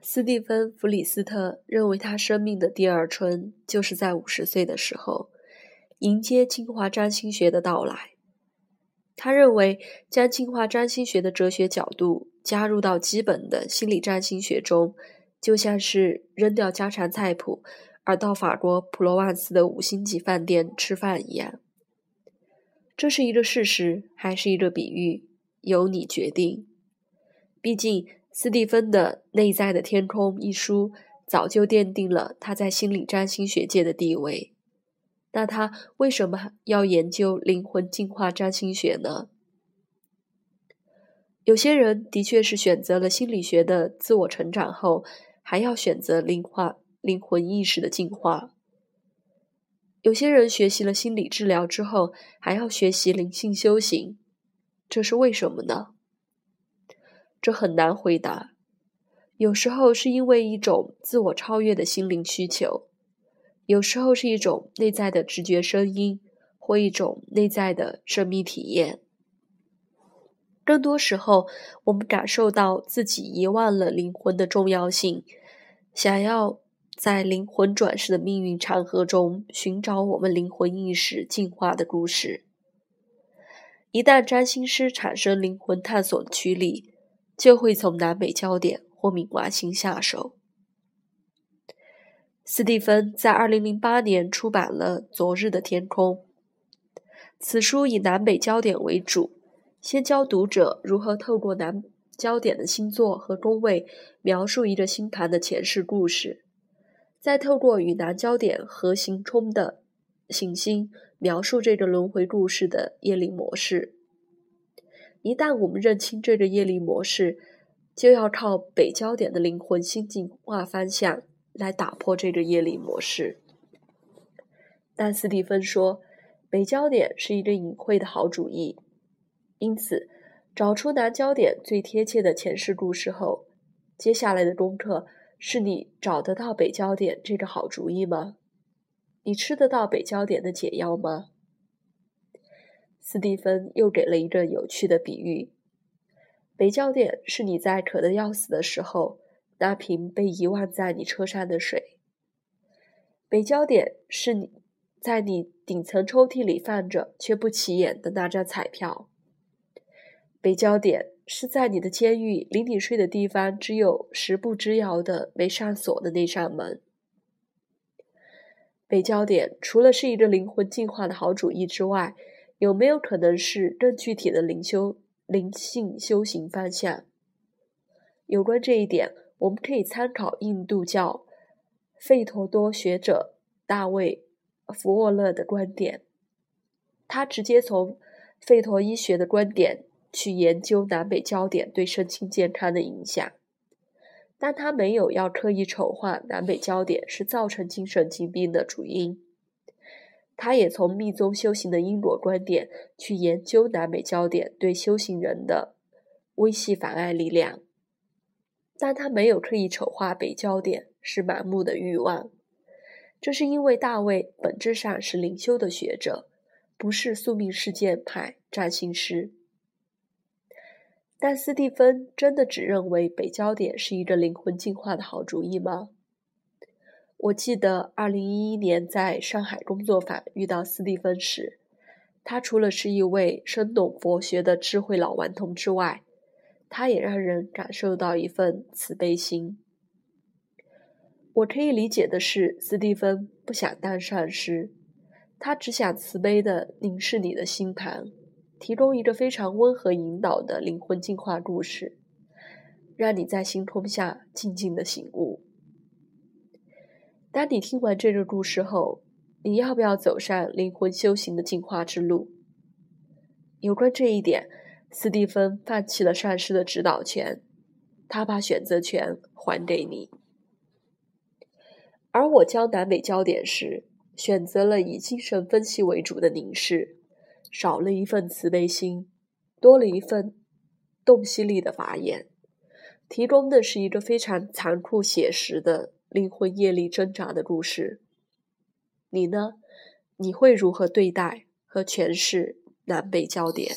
斯蒂芬·弗里斯特认为，他生命的第二春就是在五十岁的时候迎接进化占星学的到来。他认为，将进化占星学的哲学角度加入到基本的心理占星学中，就像是扔掉家常菜谱而到法国普罗旺斯的五星级饭店吃饭一样。这是一个事实，还是一个比喻？由你决定。毕竟。斯蒂芬的《内在的天空》一书早就奠定了他在心理占星学界的地位。那他为什么要研究灵魂进化占星学呢？有些人的确是选择了心理学的自我成长后，还要选择灵化灵魂意识的进化。有些人学习了心理治疗之后，还要学习灵性修行，这是为什么呢？这很难回答。有时候是因为一种自我超越的心灵需求，有时候是一种内在的直觉声音，或一种内在的生命体验。更多时候，我们感受到自己遗忘了灵魂的重要性，想要在灵魂转世的命运长河中寻找我们灵魂意识进化的故事。一旦占星师产生灵魂探索的驱力，就会从南北焦点或冥王星下手。斯蒂芬在二零零八年出版了《昨日的天空》，此书以南北焦点为主，先教读者如何透过南焦点的星座和宫位描述一个星盘的前世故事，再透过与南焦点合行冲的行星描述这个轮回故事的业力模式。一旦我们认清这个业力模式，就要靠北焦点的灵魂新进化方向来打破这个业力模式。但斯蒂芬说，北焦点是一个隐晦的好主意，因此找出南焦点最贴切的前世故事后，接下来的功课是你找得到北焦点这个好主意吗？你吃得到北焦点的解药吗？斯蒂芬又给了一个有趣的比喻：北焦点是你在渴得要死的时候，那瓶被遗忘在你车上的水；北焦点是你在你顶层抽屉里放着却不起眼的那张彩票；北焦点是在你的监狱离你睡的地方只有十步之遥的没上锁的那扇门。北焦点除了是一个灵魂进化的好主意之外，有没有可能是更具体的灵修、灵性修行方向？有关这一点，我们可以参考印度教费陀多学者大卫·福沃勒的观点。他直接从费陀医学的观点去研究南北焦点对身心健康的影响，但他没有要刻意丑化南北焦点是造成精神疾病的主因。他也从密宗修行的因果观点去研究南北焦点对修行人的微细妨碍力量，但他没有刻意丑化北焦点是盲目的欲望，这是因为大卫本质上是灵修的学者，不是宿命事件派占星师。但斯蒂芬真的只认为北焦点是一个灵魂进化的好主意吗？我记得二零一一年在上海工作坊遇到斯蒂芬时，他除了是一位深懂佛学的智慧老顽童之外，他也让人感受到一份慈悲心。我可以理解的是，斯蒂芬不想当上师，他只想慈悲的凝视你的心盘，提供一个非常温和引导的灵魂进化故事，让你在星空下静静的醒悟。当你听完这个故事后，你要不要走上灵魂修行的进化之路？有关这一点，斯蒂芬放弃了上师的指导权，他把选择权还给你。而我教南北焦点时，选择了以精神分析为主的凝视，少了一份慈悲心，多了一份洞悉力的法眼，提供的是一个非常残酷写实的。灵魂夜里挣扎的故事，你呢？你会如何对待和诠释南北焦点？